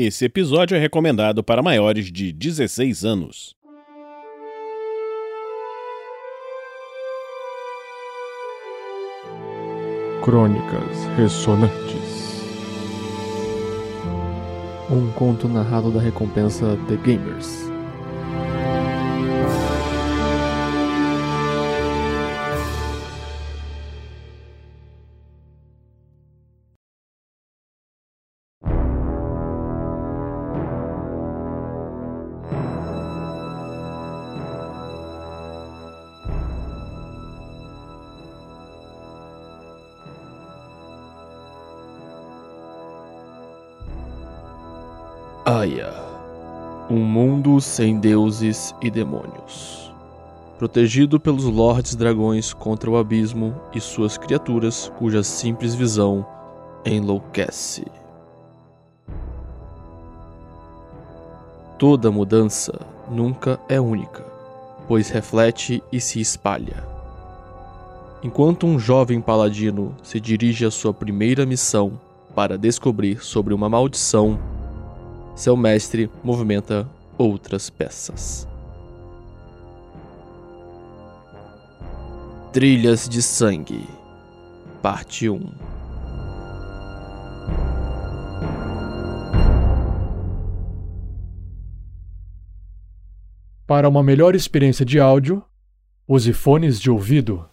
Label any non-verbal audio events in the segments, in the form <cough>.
Esse episódio é recomendado para maiores de 16 anos. Crônicas Ressonantes Um conto narrado da recompensa The Gamers. Sem deuses e demônios. Protegido pelos lordes dragões contra o abismo e suas criaturas cuja simples visão enlouquece. Toda mudança nunca é única, pois reflete e se espalha. Enquanto um jovem paladino se dirige à sua primeira missão para descobrir sobre uma maldição seu mestre movimenta outras peças. Trilhas de Sangue, Parte 1 Para uma melhor experiência de áudio, use fones de ouvido.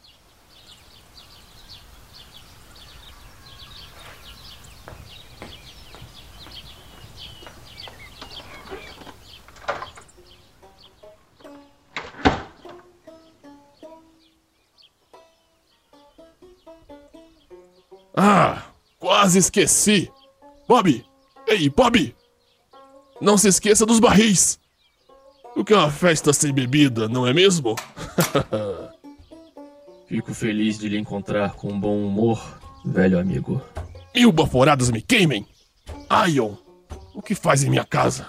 Quase esqueci. Bob! Ei, Bob! Não se esqueça dos barris. O que é uma festa sem bebida, não é mesmo? <laughs> Fico feliz de lhe encontrar com bom humor, velho amigo. Mil baforadas me queimem! Ion, o que faz em minha casa?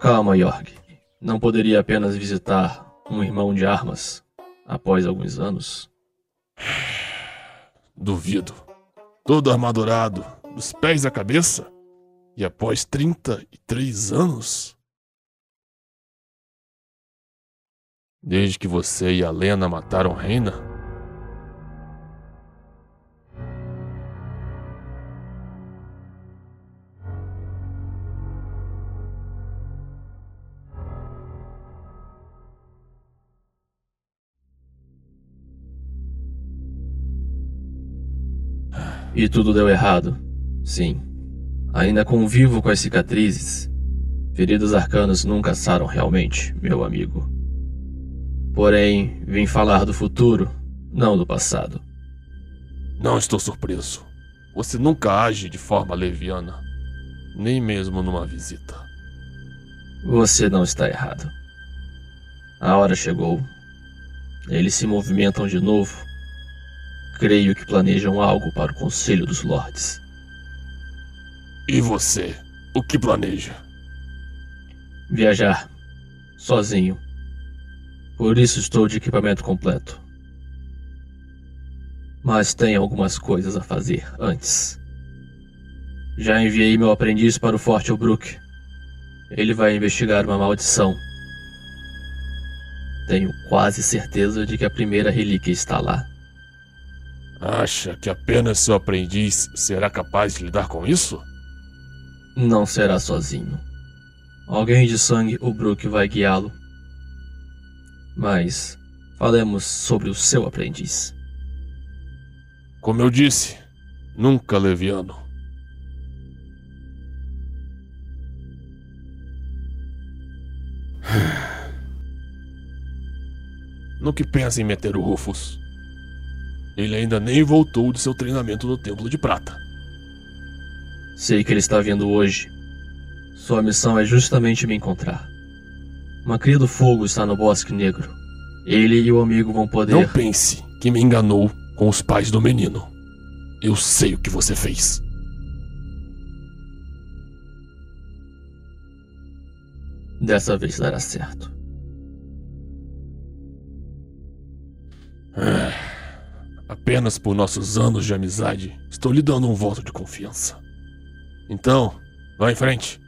Calma, York. Não poderia apenas visitar um irmão de armas após alguns anos? Duvido. Todo armadurado, dos pés à cabeça, e após 33 anos? Desde que você e a Lena mataram Reina? E tudo deu errado. Sim. Ainda convivo com as cicatrizes. Feridas arcanas nunca saram realmente, meu amigo. Porém, vim falar do futuro, não do passado. Não estou surpreso. Você nunca age de forma leviana, nem mesmo numa visita. Você não está errado. A hora chegou. Eles se movimentam de novo Creio que planejam algo para o Conselho dos Lordes. E você? O que planeja? Viajar. Sozinho. Por isso estou de equipamento completo. Mas tenho algumas coisas a fazer antes. Já enviei meu aprendiz para o Forte Obrook. Ele vai investigar uma maldição. Tenho quase certeza de que a primeira relíquia está lá. Acha que apenas seu aprendiz será capaz de lidar com isso? Não será sozinho. Alguém de sangue, o Brook vai guiá-lo. Mas falemos sobre o seu aprendiz. Como eu disse, nunca leviano. <sighs> No que pensa em meter o Rufus? Ele ainda nem voltou de seu treinamento no Templo de Prata. Sei que ele está vindo hoje. Sua missão é justamente me encontrar. Uma cria do fogo está no Bosque Negro. Ele e o amigo vão poder. Não pense que me enganou com os pais do menino. Eu sei o que você fez. Dessa vez dará certo. Apenas por nossos anos de amizade, estou lhe dando um voto de confiança. Então, vá em frente.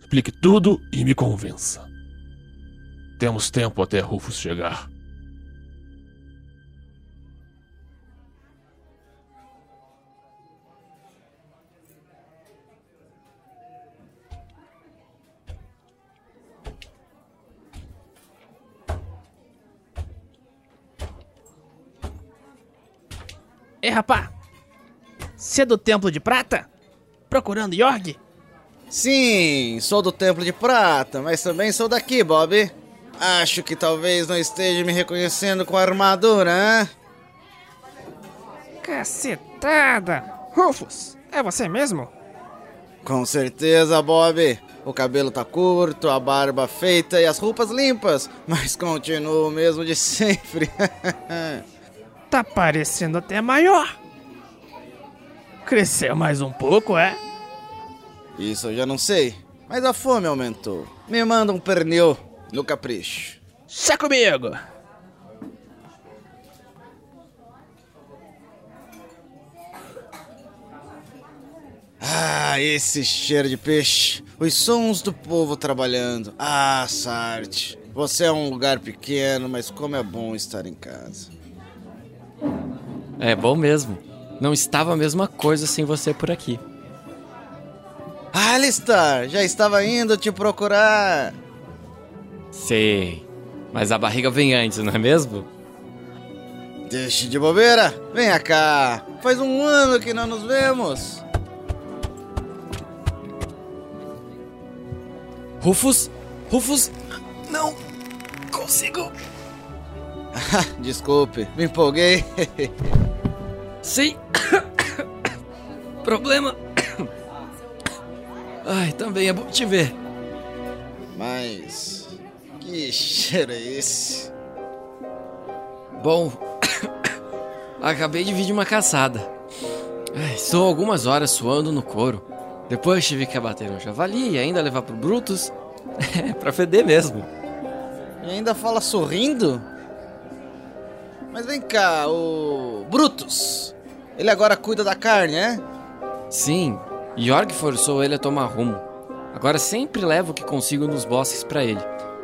Explique tudo e me convença. Temos tempo até Rufus chegar. Ei, rapá! Você é do Templo de Prata? Procurando Yorg? Sim, sou do Templo de Prata, mas também sou daqui, Bob. Acho que talvez não esteja me reconhecendo com a armadura, hein? Cacetada! Rufus, é você mesmo? Com certeza, Bob. O cabelo tá curto, a barba feita e as roupas limpas, mas continuo o mesmo de <laughs> sempre. Tá parecendo até maior. Cresceu mais um pouco, é? Isso eu já não sei, mas a fome aumentou. Me manda um pernil no capricho. Chá comigo! Ah, esse cheiro de peixe. Os sons do povo trabalhando. Ah, Sarte. Você é um lugar pequeno, mas como é bom estar em casa. É bom mesmo. Não estava a mesma coisa sem você por aqui. Alistar, já estava indo te procurar. Sei. Mas a barriga vem antes, não é mesmo? Deixe de bobeira. Venha cá. Faz um ano que não nos vemos. Rufus? Rufus? Não consigo. <laughs> Desculpe, me empolguei. Sim. <coughs> Problema. <coughs> Ai, também é bom te ver. Mas. Que cheiro é esse? Bom, <coughs> acabei de vir de uma caçada. Ai, estou algumas horas suando no couro. Depois tive que abater um javali e ainda levar pro Brutus. <laughs> É pra feder mesmo. E ainda fala sorrindo? Mas vem cá, o. Brutus! Ele agora cuida da carne, é? Sim, Jorg forçou ele a tomar rumo. Agora sempre levo o que consigo nos bosques pra ele.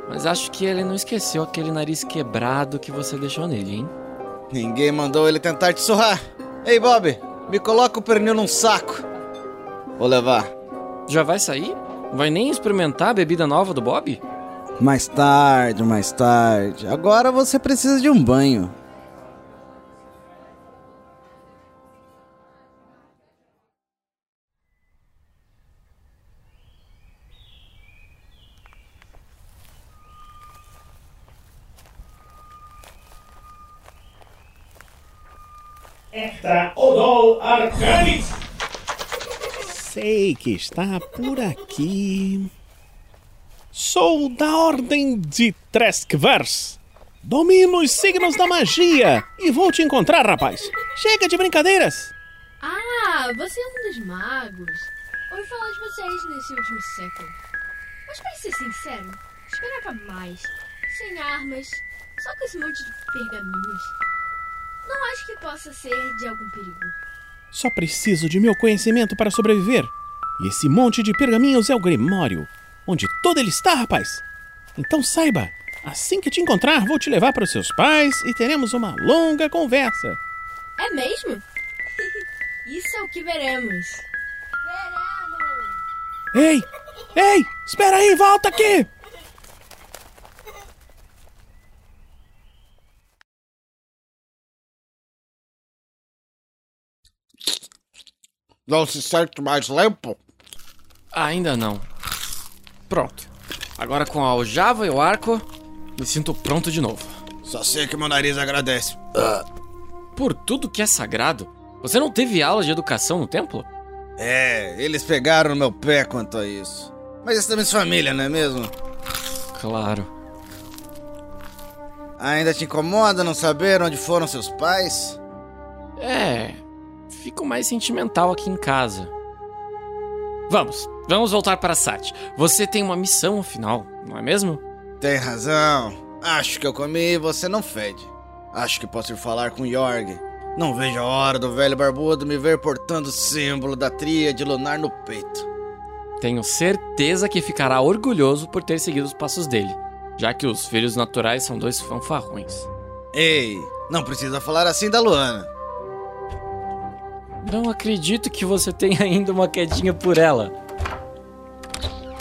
Mas acho que ele não esqueceu aquele nariz quebrado que você deixou nele, hein? Ninguém mandou ele tentar te surrar. Ei, Bob, me coloca o pernil num saco. Vou levar. Já vai sair? Não vai nem experimentar a bebida nova do Bob? Mais tarde, mais tarde. Agora você precisa de um banho. Arcanis. Sei que está por aqui. Sou da Ordem de Treskvers. Domino os signos da magia e vou te encontrar, rapaz. Chega de brincadeiras. Ah, você é um dos magos. Ouvi falar de vocês nesse último século. Mas para ser sincero, esperava mais. Sem armas, só com esse monte de pergaminhos. Não acho que possa ser de algum perigo. Só preciso de meu conhecimento para sobreviver. E esse monte de pergaminhos é o Grimório. Onde todo ele está, rapaz. Então saiba, assim que te encontrar, vou te levar para os seus pais e teremos uma longa conversa. É mesmo? <laughs> Isso é o que veremos. Veremos! Ei! Ei! Espera aí, volta aqui! Não se sente mais limpo? Ainda não. Pronto. Agora com a aljava e o arco, me sinto pronto de novo. Só sei que meu nariz agradece. Por tudo que é sagrado, você não teve aula de educação no templo? É, eles pegaram no meu pé quanto a isso. Mas estamos família, não é mesmo? Claro. Ainda te incomoda não saber onde foram seus pais? É. Fico mais sentimental aqui em casa. Vamos, vamos voltar para Sat. Você tem uma missão, afinal, não é mesmo? Tem razão. Acho que eu comi e você não fede. Acho que posso ir falar com Jorg. Não vejo a hora do velho barbudo me ver portando o símbolo da tríade lunar no peito. Tenho certeza que ficará orgulhoso por ter seguido os passos dele, já que os filhos naturais são dois fanfarrões. Ei, não precisa falar assim da Luana. Não acredito que você tenha ainda uma quedinha por ela.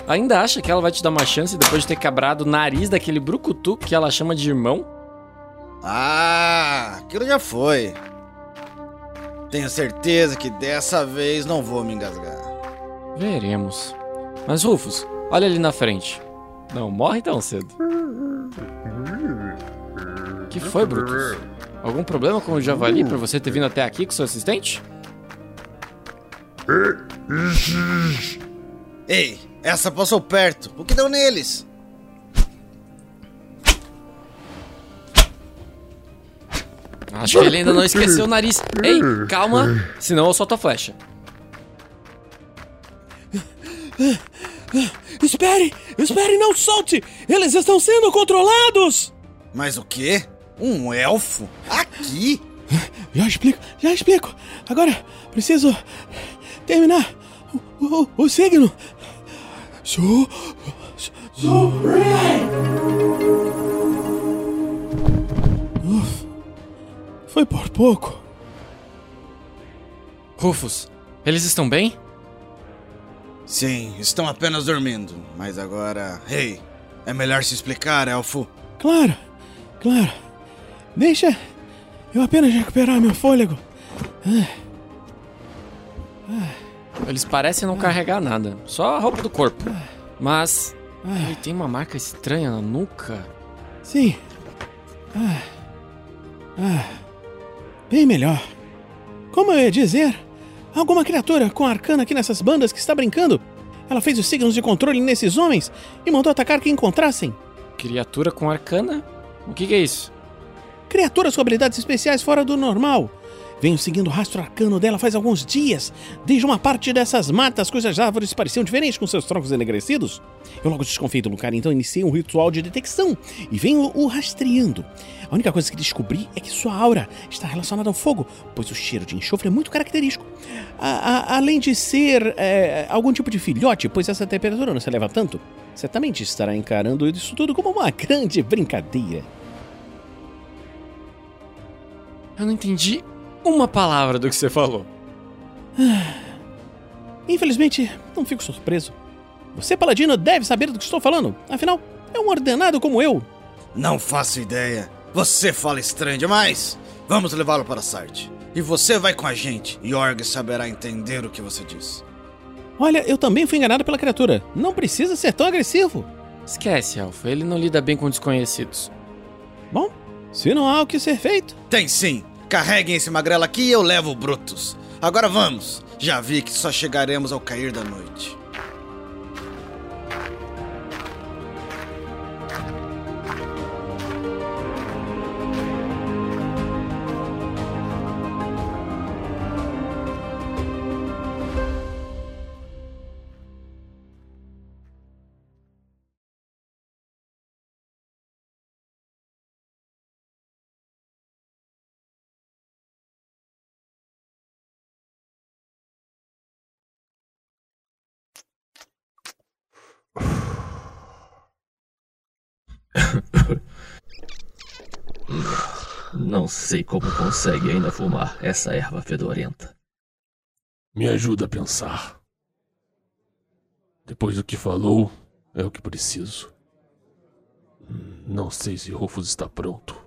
Ainda acha que ela vai te dar uma chance depois de ter quebrado o nariz daquele brucutu que ela chama de irmão? Ah, aquilo já foi. Tenho certeza que dessa vez não vou me engasgar. Veremos. Mas Rufus, olha ali na frente. Não morre tão cedo. Que foi, Brutus? Algum problema com o javali pra você ter vindo até aqui com seu assistente? Ei, essa passou perto. O que deu neles? Acho que ele ainda não esqueceu o nariz. Ei, calma, senão eu solto a flecha. Espere! Espere, não solte! Eles estão sendo controlados! Mas o quê? Um elfo? Aqui? Já explico, já explico. Agora preciso terminar o, o, o signo. Su, su, Uf, foi por pouco. Rufus, eles estão bem? Sim, estão apenas dormindo. Mas agora. Ei, é melhor se explicar, elfo. Claro, claro. Deixa eu apenas recuperar meu fôlego. Eles parecem não carregar nada, só a roupa do corpo. Mas ele tem uma marca estranha na nuca. Sim. Ah, ah, bem melhor. Como eu ia dizer, alguma criatura com arcana aqui nessas bandas que está brincando. Ela fez os signos de controle nesses homens e mandou atacar quem encontrassem. Criatura com arcana? O que, que é isso? Criaturas com habilidades especiais fora do normal. Venho seguindo o rastro arcano dela faz alguns dias. Desde uma parte dessas matas, cujas árvores pareciam diferentes com seus troncos enegrecidos. Eu logo desconfiei do lugar, então iniciei um ritual de detecção e venho o rastreando. A única coisa que descobri é que sua aura está relacionada ao fogo, pois o cheiro de enxofre é muito característico. A, a, além de ser é, algum tipo de filhote, pois essa temperatura não se eleva tanto, certamente estará encarando isso tudo como uma grande brincadeira. Eu não entendi uma palavra do que você falou. Infelizmente, não fico surpreso. Você, paladino, deve saber do que estou falando. Afinal, é um ordenado como eu. Não faço ideia. Você fala estranho demais. Vamos levá-lo para Sarte. E você vai com a gente. Yorg saberá entender o que você diz. Olha, eu também fui enganado pela criatura. Não precisa ser tão agressivo. Esquece, Elfo. Ele não lida bem com desconhecidos. Bom, se não há o que ser feito. Tem sim. Carreguem esse magrelo aqui e eu levo o Brutus. Agora vamos. Já vi que só chegaremos ao cair da noite. Sei como consegue ainda fumar essa erva fedorenta. Me ajuda a pensar. Depois do que falou, é o que preciso. Não sei se Rufus está pronto.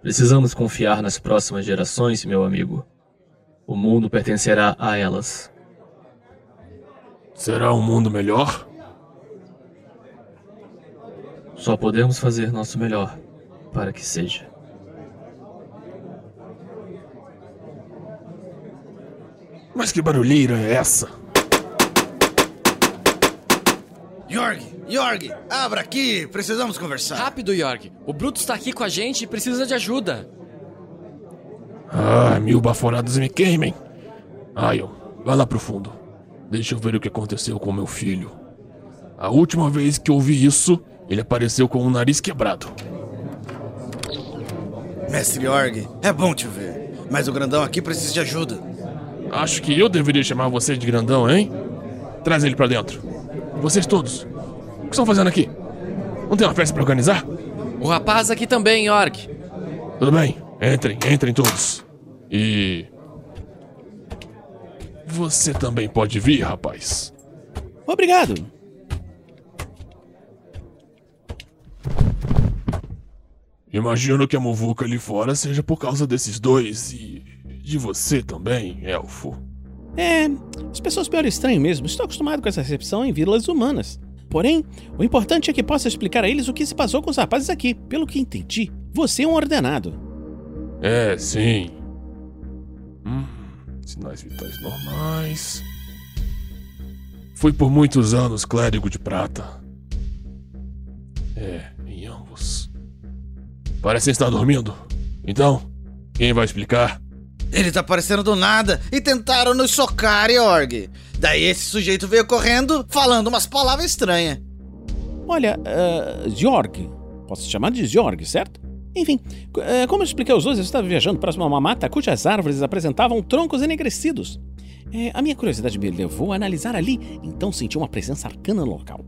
Precisamos confiar nas próximas gerações, meu amigo. O mundo pertencerá a elas. Será um mundo melhor? Só podemos fazer nosso melhor para que seja. Mas que barulheira é essa? Yorg, Yorg, abra aqui. Precisamos conversar. Rápido, Yorg. O Brutus está aqui com a gente e precisa de ajuda. Ah, mil baforadas me queimem. Ion, vá lá pro fundo. Deixa eu ver o que aconteceu com meu filho. A última vez que eu vi isso, ele apareceu com o nariz quebrado. Mestre Yorg, é bom te ver. Mas o grandão aqui precisa de ajuda. Acho que eu deveria chamar você de grandão, hein? Traz ele pra dentro. Vocês todos. O que estão fazendo aqui? Não tem uma festa pra organizar? O rapaz aqui também, York. Tudo bem. Entrem, entrem todos. E. Você também pode vir, rapaz. Obrigado. Imagino que a muvuca ali fora seja por causa desses dois e. de você também, elfo. É, as pessoas olham estranho mesmo. Estou acostumado com essa recepção em vilas humanas. Porém, o importante é que possa explicar a eles o que se passou com os rapazes aqui. Pelo que entendi, você é um ordenado. É, sim. Hum, sinais vitais normais. Fui por muitos anos clérigo de prata. É, em ambos. Parecem estar dormindo. Então, quem vai explicar? Ele tá aparecendo do nada e tentaram nos socar, Yorg. Daí esse sujeito veio correndo, falando umas palavras estranhas. Olha, uh. Posso chamar de Jorg, certo? Enfim, uh, como eu expliquei aos dois, eu estava viajando próximo a uma mata cujas árvores apresentavam troncos enegrecidos. É, a minha curiosidade me levou a analisar ali, então senti uma presença arcana no local.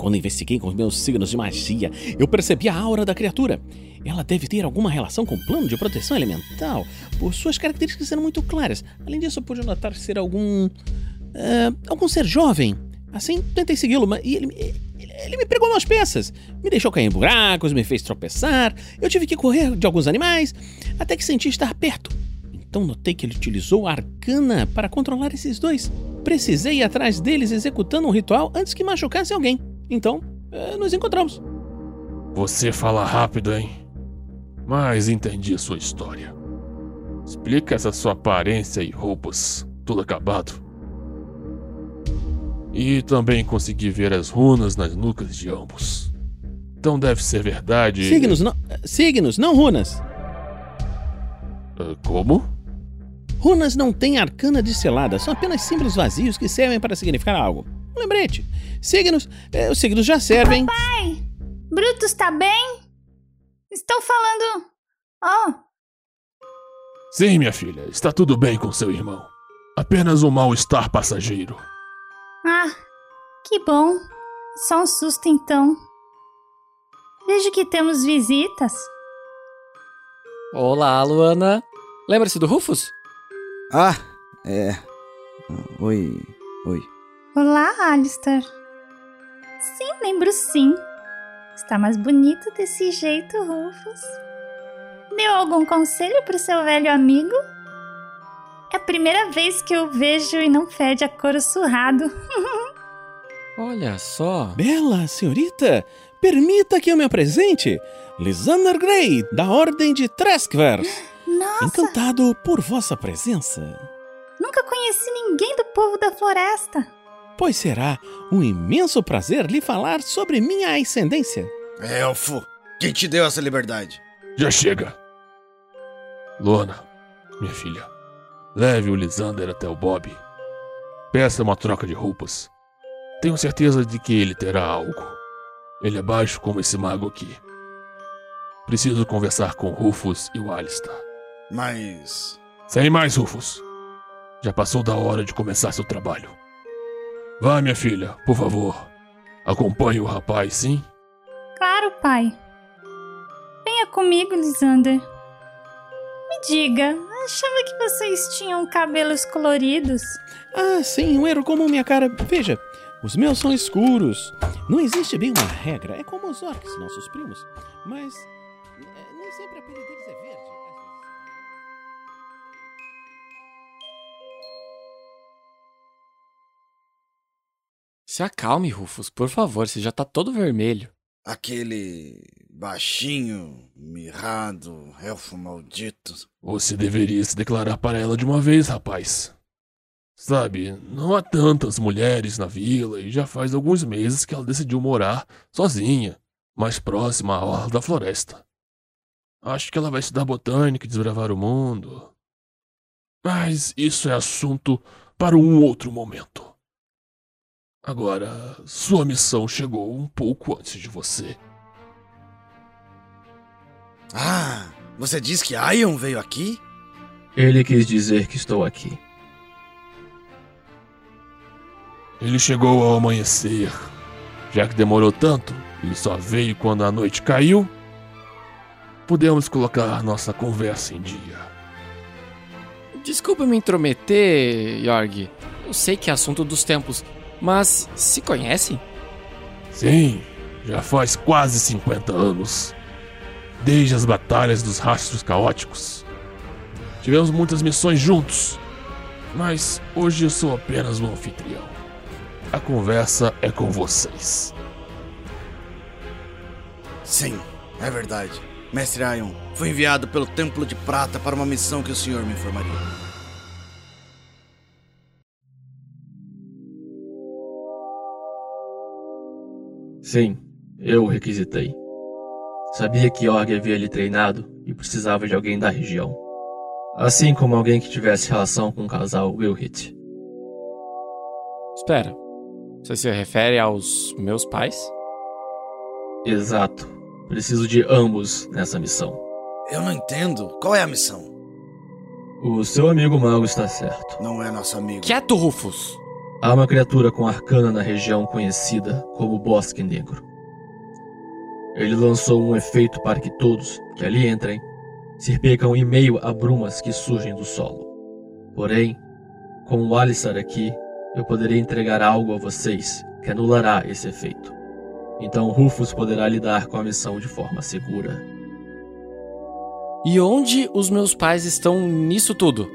Quando investiguei com os meus signos de magia, eu percebi a aura da criatura. Ela deve ter alguma relação com o plano de proteção elemental, por suas características sendo muito claras. Além disso, eu pude notar ser algum. Uh, algum ser jovem. Assim, tentei segui-lo, mas ele, ele, ele me pregou umas peças. Me deixou cair em buracos, me fez tropeçar. Eu tive que correr de alguns animais, até que senti estar perto. Então notei que ele utilizou a arcana para controlar esses dois. Precisei ir atrás deles executando um ritual antes que machucasse alguém. Então, uh, nos encontramos. Você fala rápido, hein? Mas entendi a sua história. Explica essa sua aparência e roupas, tudo acabado. E também consegui ver as runas nas nucas de ambos. Então deve ser verdade. Signos, não, signos, não runas. Uh, como? Runas não têm arcana disselada, são apenas símbolos vazios que servem para significar algo. Um lembrete. Signos, eh, os signos já servem. Papai! Brutus tá bem? Estou falando. Oh! Sim, minha filha, está tudo bem com seu irmão. Apenas um mal-estar passageiro. Ah, que bom. Só um susto então. Vejo que temos visitas. Olá, Luana. Lembra-se do Rufus? Ah, é. Oi, oi. Olá, Alistair. Sim, lembro sim. Está mais bonito desse jeito, Rufus. Deu algum conselho pro seu velho amigo? É a primeira vez que eu vejo e não fede a couro surrado. <laughs> Olha só. Bela senhorita, permita que eu me apresente. Lysander Grey, da Ordem de Treskvers. Nossa, Encantado por vossa presença. nunca conheci ninguém do povo da floresta. Pois será um imenso prazer lhe falar sobre minha ascendência. Elfo, quem te deu essa liberdade? Já chega. Lona, minha filha, leve o Lisander até o Bob. Peça uma troca de roupas. Tenho certeza de que ele terá algo. Ele é baixo como esse mago aqui. Preciso conversar com Rufus e o Alistair. Mas. Sem mais, Rufus. Já passou da hora de começar seu trabalho. Vá, minha filha, por favor. Acompanhe o rapaz, sim? Claro, pai. Venha comigo, Lisander. Me diga, achava que vocês tinham cabelos coloridos. Ah, sim, um erro comum, minha cara. Veja, os meus são escuros. Não existe bem uma regra. É como os orcs, nossos primos. Mas é, nem sempre a Se acalme, Rufus, por favor, você já tá todo vermelho. Aquele. baixinho, mirrado, elfo maldito. Você deveria se declarar para ela de uma vez, rapaz. Sabe, não há tantas mulheres na vila e já faz alguns meses que ela decidiu morar sozinha, mais próxima à orla da floresta. Acho que ela vai estudar botânica e desbravar o mundo. Mas isso é assunto para um outro momento. Agora, sua missão chegou um pouco antes de você. Ah, você diz que Ion veio aqui? Ele quis dizer que estou aqui. Ele chegou ao amanhecer. Já que demorou tanto e só veio quando a noite caiu, podemos colocar nossa conversa em dia. Desculpa me intrometer, Jorg. Eu sei que é assunto dos tempos, mas se conhecem? Sim, já faz quase 50 anos. Desde as batalhas dos rastros caóticos. Tivemos muitas missões juntos, mas hoje eu sou apenas um anfitrião. A conversa é com vocês. Sim, é verdade. Mestre Ion, fui enviado pelo Templo de Prata para uma missão que o senhor me informaria. Sim, eu o requisitei. Sabia que Org havia lhe treinado e precisava de alguém da região. Assim como alguém que tivesse relação com o casal Wilhit. Espera. Você se refere aos meus pais? Exato. Preciso de ambos nessa missão. Eu não entendo. Qual é a missão? O seu amigo mago está certo. Não é nosso amigo. Quieto, Rufus! Há uma criatura com arcana na região conhecida como Bosque Negro. Ele lançou um efeito para que todos que ali entrem se percam em meio a brumas que surgem do solo. Porém, com o Alistar aqui, eu poderia entregar algo a vocês que anulará esse efeito. Então Rufus poderá lidar com a missão de forma segura. E onde os meus pais estão nisso tudo?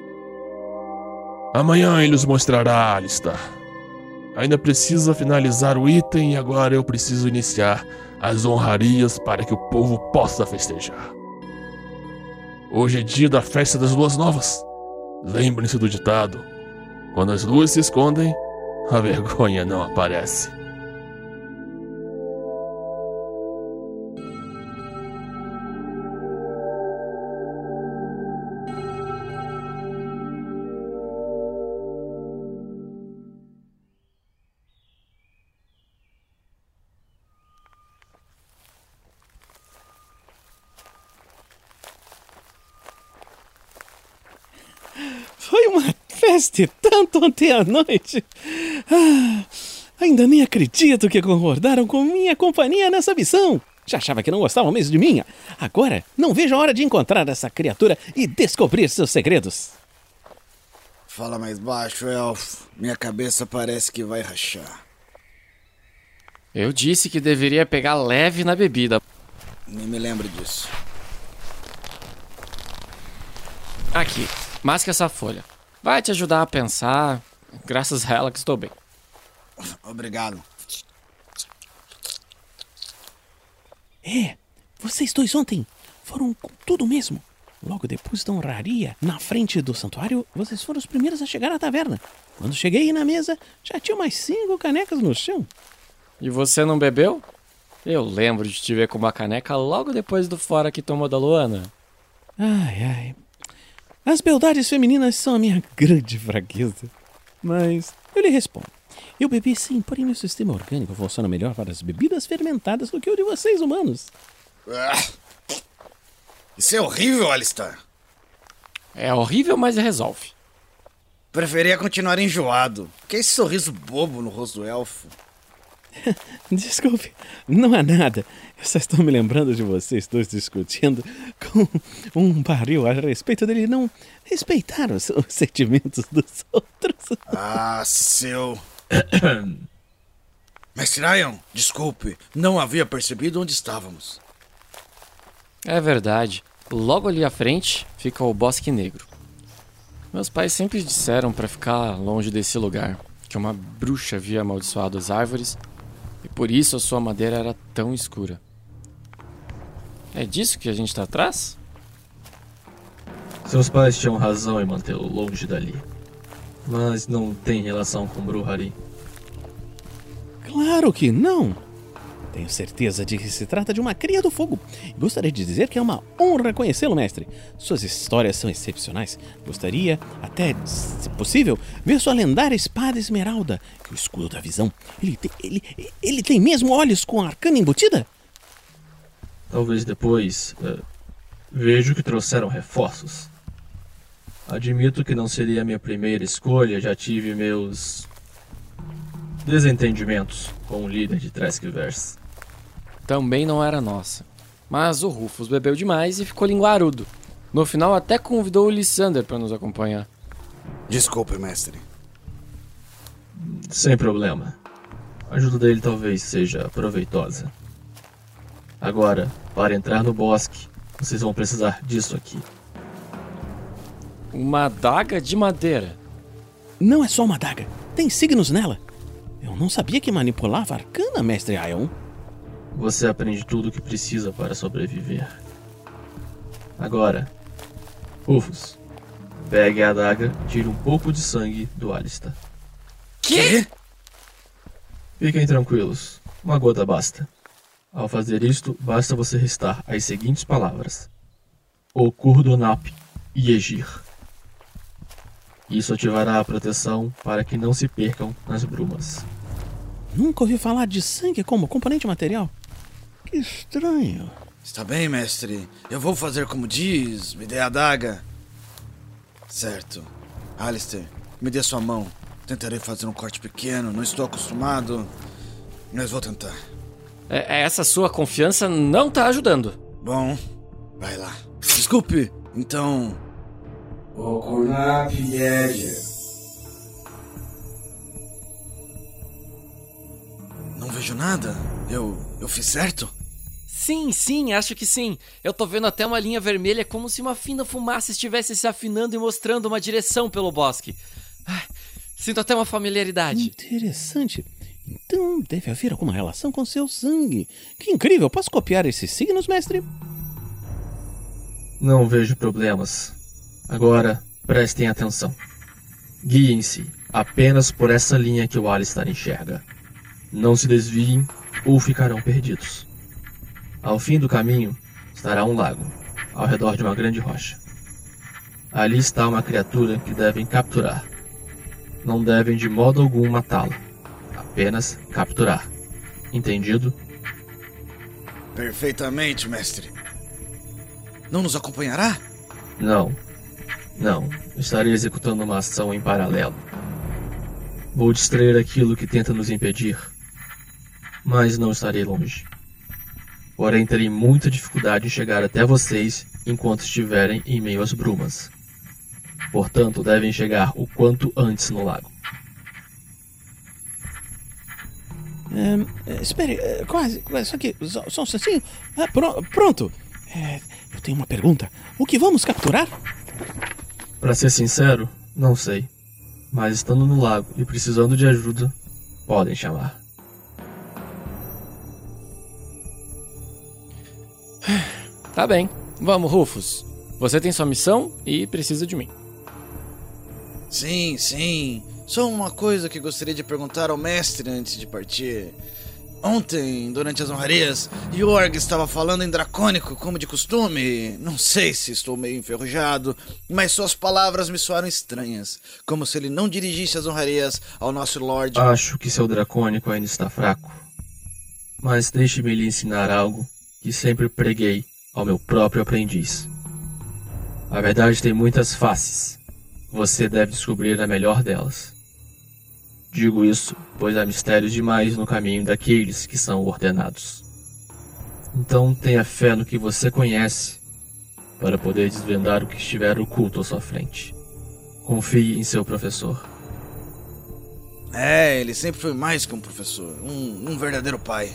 Amanhã ele os mostrará, Alistar. Ainda precisa finalizar o item e agora eu preciso iniciar as honrarias para que o povo possa festejar. Hoje é dia da festa das luas novas. Lembrem-se do ditado: quando as luas se escondem, a vergonha não aparece. Tanto ontem à noite. Ah, ainda nem acredito que concordaram com minha companhia nessa missão. Já achava que não gostavam mesmo de mim. Agora, não vejo a hora de encontrar essa criatura e descobrir seus segredos. Fala mais baixo, elfo. Minha cabeça parece que vai rachar. Eu disse que deveria pegar leve na bebida. Nem me lembro disso. Aqui, masque essa folha. Vai te ajudar a pensar. Graças a ela que estou bem. Obrigado. É, vocês dois ontem foram com tudo mesmo. Logo depois da honraria, na frente do santuário, vocês foram os primeiros a chegar à taverna. Quando cheguei na mesa, já tinha mais cinco canecas no chão. E você não bebeu? Eu lembro de te ver com uma caneca logo depois do fora que tomou da Luana. Ai, ai. As beldades femininas são a minha grande fraqueza. Mas eu lhe respondo. Eu bebi sim, porém meu sistema orgânico funciona melhor para as bebidas fermentadas do que o de vocês humanos. Ah, Isso é horrível, Alistar. É horrível, mas resolve. Preferia continuar enjoado. Que esse sorriso bobo no rosto do elfo. <laughs> Desculpe, não há nada. Eu só estou me lembrando de vocês dois discutindo com um barril a respeito dele não respeitar os, os sentimentos dos outros. Ah, seu. <coughs> Mestre Ryan, desculpe. Não havia percebido onde estávamos. É verdade. Logo ali à frente fica o Bosque Negro. Meus pais sempre disseram para ficar longe desse lugar, que uma bruxa havia amaldiçoado as árvores e por isso a sua madeira era tão escura. É disso que a gente tá atrás? Seus pais tinham razão em mantê-lo longe dali. Mas não tem relação com Bruhari. Claro que não. Tenho certeza de que se trata de uma cria do fogo. Gostaria de dizer que é uma honra conhecê-lo, mestre. Suas histórias são excepcionais. Gostaria, até, se possível, ver sua lendária espada esmeralda e o escudo da visão. Ele tem, ele, ele tem mesmo olhos com arcana embutida? Talvez depois. eh, vejo que trouxeram reforços. Admito que não seria a minha primeira escolha, já tive meus. desentendimentos com o líder de Treskverse. Também não era nossa. Mas o Rufus bebeu demais e ficou linguarudo. No final até convidou o Lissander para nos acompanhar. Desculpe, mestre. Sem problema. A ajuda dele talvez seja proveitosa. Agora, para entrar no bosque, vocês vão precisar disso aqui. Uma adaga de madeira. Não é só uma adaga. Tem signos nela. Eu não sabia que manipulava arcana, mestre Ion. Você aprende tudo o que precisa para sobreviver. Agora, Rufus, pegue a adaga tire um pouco de sangue do Alistair. Que? Fiquem tranquilos, uma gota basta. Ao fazer isto, basta você restar as seguintes palavras: Okurdonap e Egir. Isso ativará a proteção para que não se percam nas brumas. Nunca ouvi falar de sangue como componente material. Que estranho. Está bem, mestre. Eu vou fazer como diz. Me dê a adaga. Certo. Alistair, me dê sua mão. Tentarei fazer um corte pequeno. Não estou acostumado. Mas vou tentar. É, essa sua confiança não tá ajudando. Bom, vai lá. Desculpe. Então. Okunap Yeja. Não vejo nada. Eu. Eu fiz certo? Sim, sim, acho que sim. Eu tô vendo até uma linha vermelha como se uma fina fumaça estivesse se afinando e mostrando uma direção pelo bosque. Ai, sinto até uma familiaridade. Interessante. Então deve haver alguma relação com seu sangue. Que incrível! Posso copiar esses signos, mestre? Não vejo problemas. Agora, prestem atenção. Guiem-se apenas por essa linha que o Alistair enxerga. Não se desviem ou ficarão perdidos. Ao fim do caminho estará um lago, ao redor de uma grande rocha. Ali está uma criatura que devem capturar. Não devem de modo algum matá-la, apenas capturar. Entendido? Perfeitamente, mestre. Não nos acompanhará? Não. Não. Estarei executando uma ação em paralelo. Vou distrair aquilo que tenta nos impedir. Mas não estarei longe. Porém, terei muita dificuldade em chegar até vocês enquanto estiverem em meio às brumas. Portanto, devem chegar o quanto antes no lago. É, espere, é, quase, quase, só que, só, só um instantinho. Ah, pro, pronto. É, eu tenho uma pergunta. O que vamos capturar? Para ser sincero, não sei. Mas estando no lago e precisando de ajuda, podem chamar. Tá bem. Vamos, Rufus. Você tem sua missão e precisa de mim. Sim, sim. Só uma coisa que gostaria de perguntar ao mestre antes de partir. Ontem, durante as honrarias, Jorg estava falando em dracônico, como de costume. Não sei se estou meio enferrujado, mas suas palavras me soaram estranhas. Como se ele não dirigisse as honrarias ao nosso Lorde. Acho que seu dracônico ainda está fraco. Mas deixe-me lhe ensinar algo que sempre preguei ao meu próprio aprendiz. A verdade tem muitas faces. Você deve descobrir a melhor delas. Digo isso, pois há mistérios demais no caminho daqueles que são ordenados. Então tenha fé no que você conhece, para poder desvendar o que estiver oculto à sua frente. Confie em seu professor. É, ele sempre foi mais que um professor, um, um verdadeiro pai.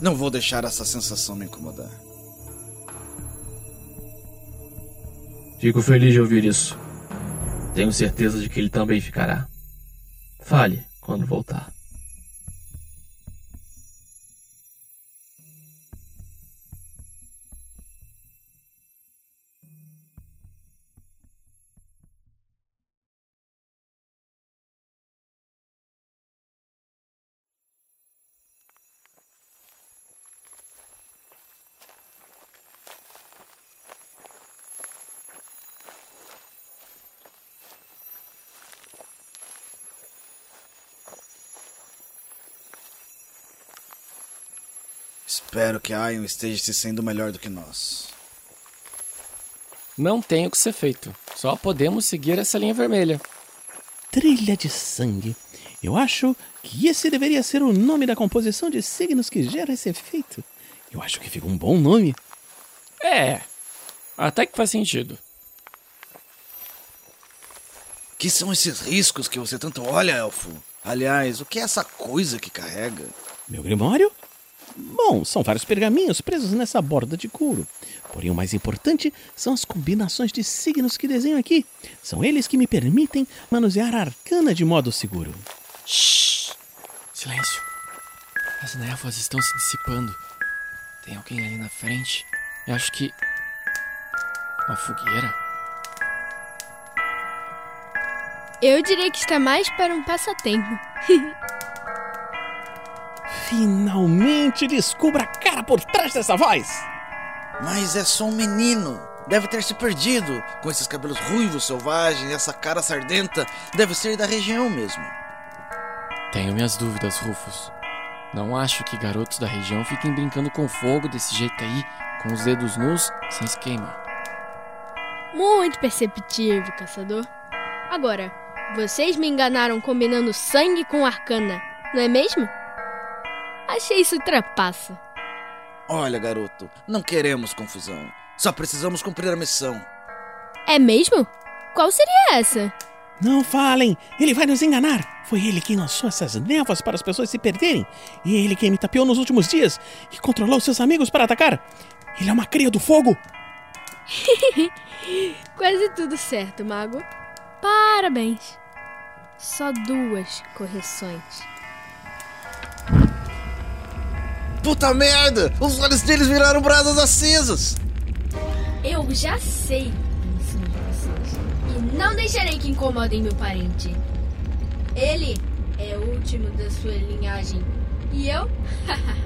Não vou deixar essa sensação me incomodar. Fico feliz de ouvir isso. Tenho certeza de que ele também ficará. Fale quando voltar. Espero que Ion esteja se sendo melhor do que nós. Não tem o que ser feito. Só podemos seguir essa linha vermelha. Trilha de sangue. Eu acho que esse deveria ser o nome da composição de signos que gera esse efeito. Eu acho que fica um bom nome. É, até que faz sentido. Que são esses riscos que você tanto olha, elfo? Aliás, o que é essa coisa que carrega? Meu grimório? Bom, são vários pergaminhos presos nessa borda de couro. Porém, o mais importante são as combinações de signos que desenho aqui. São eles que me permitem manusear a arcana de modo seguro. Shhh! Silêncio. As névoas estão se dissipando. Tem alguém ali na frente. Eu acho que. Uma fogueira? Eu diria que está mais para um passatempo. <laughs> Finalmente descubra a cara por trás dessa voz! Mas é só um menino. Deve ter se perdido. Com esses cabelos ruivos selvagens e essa cara sardenta, deve ser da região mesmo. Tenho minhas dúvidas, Rufus. Não acho que garotos da região fiquem brincando com fogo desse jeito aí, com os dedos nus, sem se queimar. Muito perceptivo, caçador. Agora, vocês me enganaram combinando sangue com arcana, não é mesmo? Achei isso trapaça. Olha, garoto, não queremos confusão. Só precisamos cumprir a missão. É mesmo? Qual seria essa? Não falem! Ele vai nos enganar! Foi ele quem lançou essas névoas para as pessoas se perderem. E é ele quem me tapeou nos últimos dias e controlou seus amigos para atacar. Ele é uma cria do fogo! <laughs> Quase tudo certo, mago. Parabéns. Só duas correções. Puta merda! Os olhos deles viraram brasas acesas! Eu já sei são vocês. E não deixarei que incomodem meu parente. Ele é o último da sua linhagem. E eu?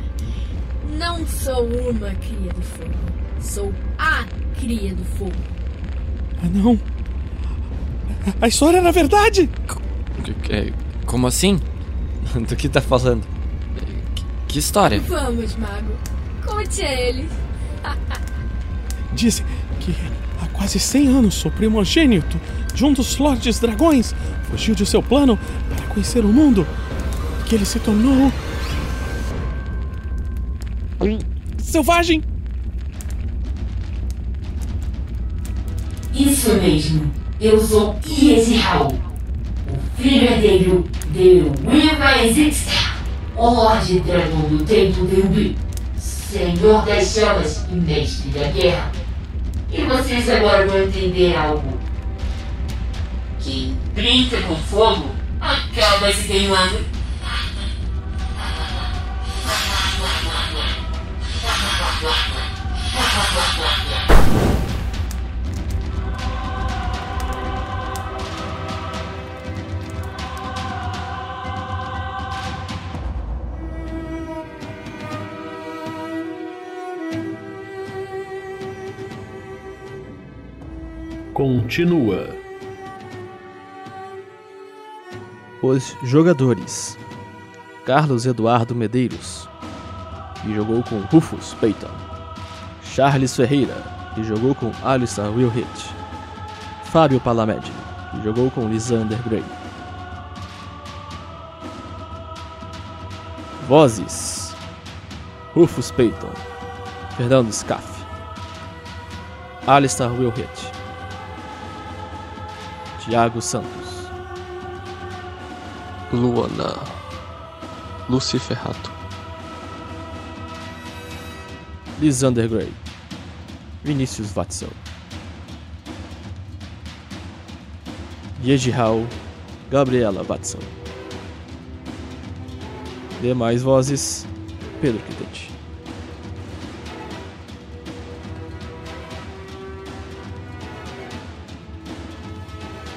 <laughs> não sou uma cria do fogo. Sou a cria do fogo. Ah, não! A história era verdade! É, Como assim? <laughs> Do que tá falando? Que, história? Vamos, mago. Conte a eles. Disse que há quase 100 anos o primogênito de um dos Lordes Dragões fugiu de seu plano para conhecer o mundo. Que ele se tornou. um selvagem! Isso mesmo. Eu sou Iezihal, o filho herdeiro de Wilmaezixta, Lorde Dragão do Templo de Ubi, Senhor das Chamas e Mestre da Guerra. E vocês agora vão entender algo. Quem brinca com fogo acaba se queimando. Continua. Os jogadores: Carlos Eduardo Medeiros, que jogou com Rufus Peyton. Charles Ferreira, que jogou com Alistair Wilhit. Fábio Palamede, que jogou com Lisander Gray. Vozes: Rufus Peyton, Fernando Scaff, Alistair Wilhit, Tiago Santos, Luana. Lucy Ferrato. Lisander Gray, Vinícius Watzel, Yejihao, Gabriela Watzel. Demais vozes, Pedro Quitete.